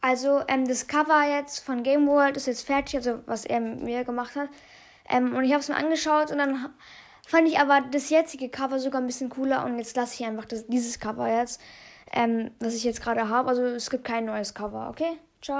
Also, ähm, das Cover jetzt von Game World ist jetzt fertig, also was er mit mir gemacht hat. Ähm, und ich habe es mir angeschaut und dann fand ich aber das jetzige Cover sogar ein bisschen cooler und jetzt lasse ich einfach das, dieses Cover jetzt, ähm, was ich jetzt gerade habe. Also es gibt kein neues Cover, okay? Ciao.